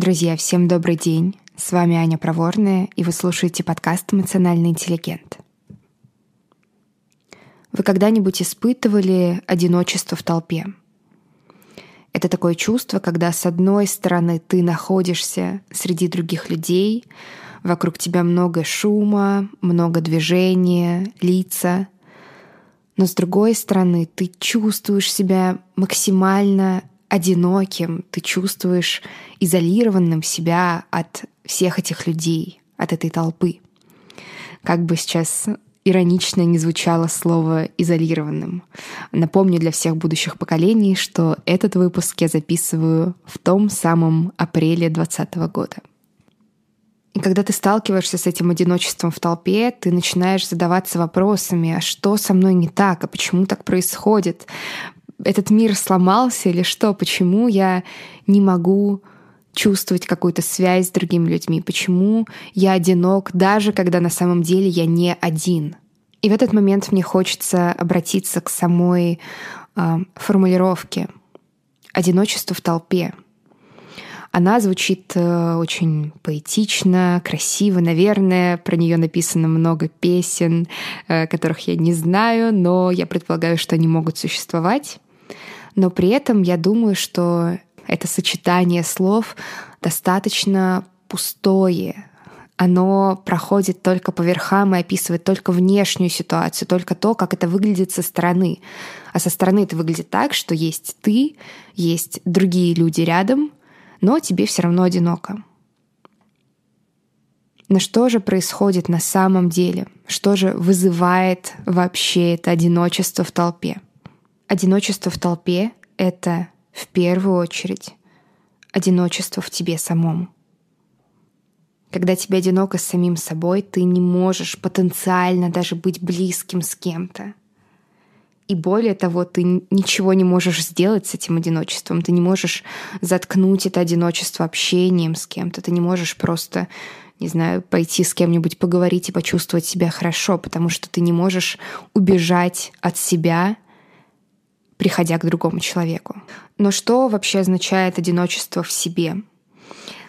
Друзья, всем добрый день. С вами Аня Проворная, и вы слушаете подкаст «Эмоциональный интеллигент». Вы когда-нибудь испытывали одиночество в толпе? Это такое чувство, когда с одной стороны ты находишься среди других людей, вокруг тебя много шума, много движения, лица, но с другой стороны ты чувствуешь себя максимально одиноким, ты чувствуешь изолированным себя от всех этих людей, от этой толпы. Как бы сейчас иронично не звучало слово «изолированным». Напомню для всех будущих поколений, что этот выпуск я записываю в том самом апреле 2020 года. И когда ты сталкиваешься с этим одиночеством в толпе, ты начинаешь задаваться вопросами, а что со мной не так, а почему так происходит, этот мир сломался или что? Почему я не могу чувствовать какую-то связь с другими людьми? Почему я одинок, даже когда на самом деле я не один? И в этот момент мне хочется обратиться к самой э, формулировке «одиночество в толпе». Она звучит э, очень поэтично, красиво, наверное. Про нее написано много песен, э, которых я не знаю, но я предполагаю, что они могут существовать но при этом я думаю, что это сочетание слов достаточно пустое. Оно проходит только по верхам и описывает только внешнюю ситуацию, только то, как это выглядит со стороны. А со стороны это выглядит так, что есть ты, есть другие люди рядом, но тебе все равно одиноко. Но что же происходит на самом деле? Что же вызывает вообще это одиночество в толпе? Одиночество в толпе — это в первую очередь одиночество в тебе самом. Когда тебе одиноко с самим собой, ты не можешь потенциально даже быть близким с кем-то. И более того, ты ничего не можешь сделать с этим одиночеством. Ты не можешь заткнуть это одиночество общением с кем-то. Ты не можешь просто, не знаю, пойти с кем-нибудь поговорить и почувствовать себя хорошо, потому что ты не можешь убежать от себя — приходя к другому человеку. Но что вообще означает одиночество в себе?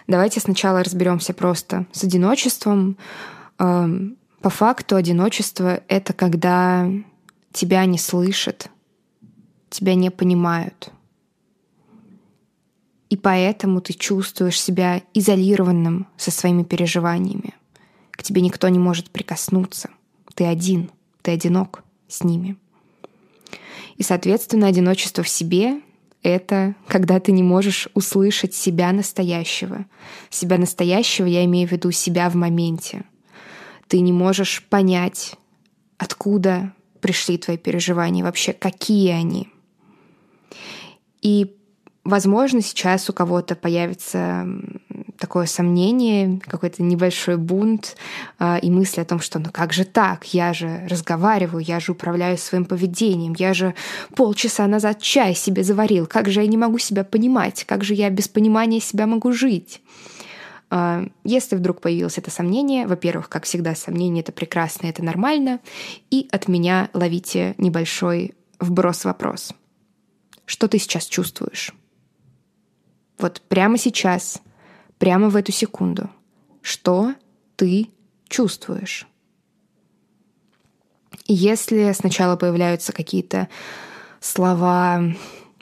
Давайте сначала разберемся просто с одиночеством. Эм, по факту одиночество — это когда тебя не слышат, тебя не понимают. И поэтому ты чувствуешь себя изолированным со своими переживаниями. К тебе никто не может прикоснуться. Ты один, ты одинок с ними. И, соответственно, одиночество в себе — это когда ты не можешь услышать себя настоящего. Себя настоящего я имею в виду себя в моменте. Ты не можешь понять, откуда пришли твои переживания, вообще какие они. И Возможно, сейчас у кого-то появится такое сомнение, какой-то небольшой бунт э, и мысли о том, что ну как же так, я же разговариваю, я же управляю своим поведением, я же полчаса назад чай себе заварил, как же я не могу себя понимать, как же я без понимания себя могу жить. Э, если вдруг появилось это сомнение, во-первых, как всегда, сомнение это прекрасно, это нормально, и от меня ловите небольшой вброс-вопрос. Что ты сейчас чувствуешь? Вот прямо сейчас, прямо в эту секунду. Что ты чувствуешь? Если сначала появляются какие-то слова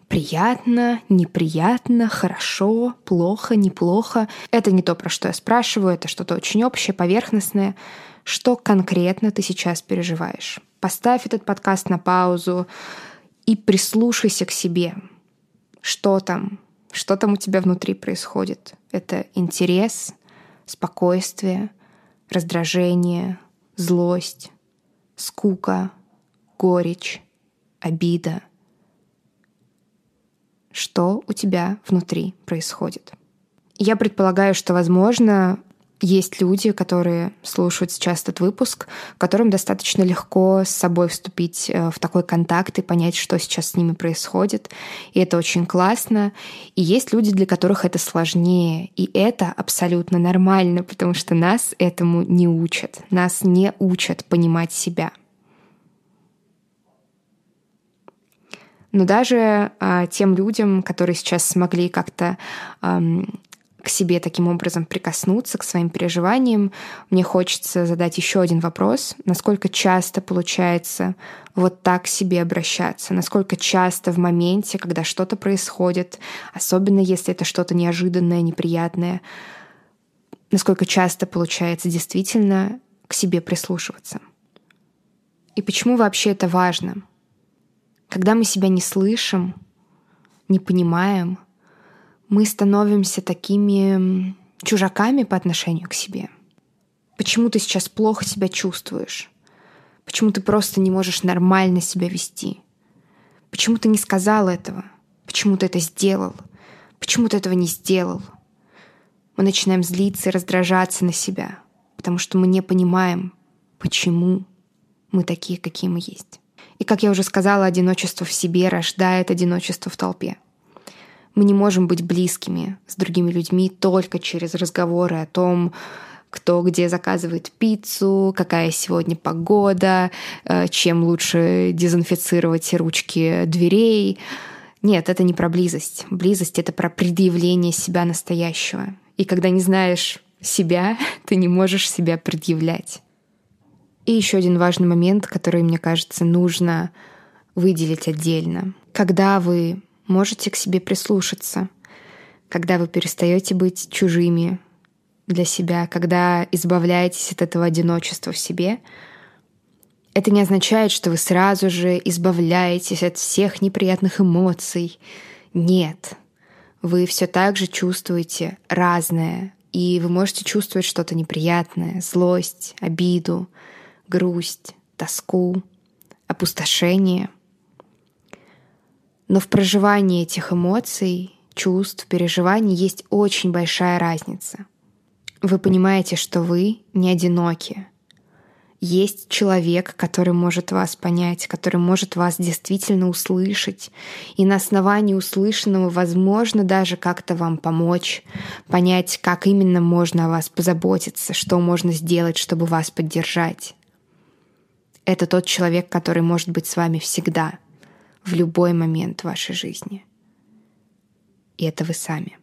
приятно, неприятно, хорошо, плохо, неплохо. Это не то, про что я спрашиваю, это что-то очень общее, поверхностное. Что конкретно ты сейчас переживаешь? Поставь этот подкаст на паузу и прислушайся к себе. Что там? Что там у тебя внутри происходит? Это интерес, спокойствие, раздражение, злость, скука, горечь, обида. Что у тебя внутри происходит? Я предполагаю, что, возможно, есть люди, которые слушают сейчас этот выпуск, которым достаточно легко с собой вступить э, в такой контакт и понять, что сейчас с ними происходит. И это очень классно. И есть люди, для которых это сложнее. И это абсолютно нормально, потому что нас этому не учат. Нас не учат понимать себя. Но даже а, тем людям, которые сейчас смогли как-то к себе таким образом прикоснуться, к своим переживаниям, мне хочется задать еще один вопрос. Насколько часто получается вот так к себе обращаться? Насколько часто в моменте, когда что-то происходит, особенно если это что-то неожиданное, неприятное, насколько часто получается действительно к себе прислушиваться? И почему вообще это важно? Когда мы себя не слышим, не понимаем — мы становимся такими чужаками по отношению к себе. Почему ты сейчас плохо себя чувствуешь? Почему ты просто не можешь нормально себя вести? Почему ты не сказал этого? Почему ты это сделал? Почему ты этого не сделал? Мы начинаем злиться и раздражаться на себя, потому что мы не понимаем, почему мы такие, какие мы есть. И, как я уже сказала, одиночество в себе рождает одиночество в толпе — мы не можем быть близкими с другими людьми только через разговоры о том, кто где заказывает пиццу, какая сегодня погода, э, чем лучше дезинфицировать ручки дверей. Нет, это не про близость. Близость — это про предъявление себя настоящего. И когда не знаешь себя, ты не можешь себя предъявлять. И еще один важный момент, который, мне кажется, нужно выделить отдельно. Когда вы можете к себе прислушаться, когда вы перестаете быть чужими для себя, когда избавляетесь от этого одиночества в себе, это не означает, что вы сразу же избавляетесь от всех неприятных эмоций. Нет, вы все так же чувствуете разное, и вы можете чувствовать что-то неприятное, злость, обиду, грусть, тоску, опустошение — но в проживании этих эмоций, чувств, переживаний есть очень большая разница. Вы понимаете, что вы не одиноки. Есть человек, который может вас понять, который может вас действительно услышать. И на основании услышанного, возможно, даже как-то вам помочь, понять, как именно можно о вас позаботиться, что можно сделать, чтобы вас поддержать. Это тот человек, который может быть с вами всегда — в любой момент вашей жизни. И это вы сами.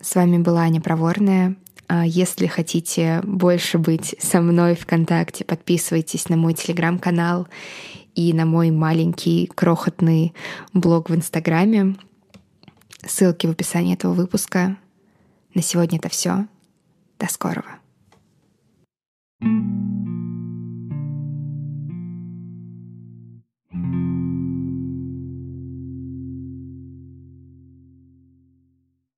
С вами была Аня Проворная. А если хотите больше быть со мной ВКонтакте, подписывайтесь на мой телеграм-канал и на мой маленький крохотный блог в Инстаграме. Ссылки в описании этого выпуска. На сегодня это все. До скорого. thank you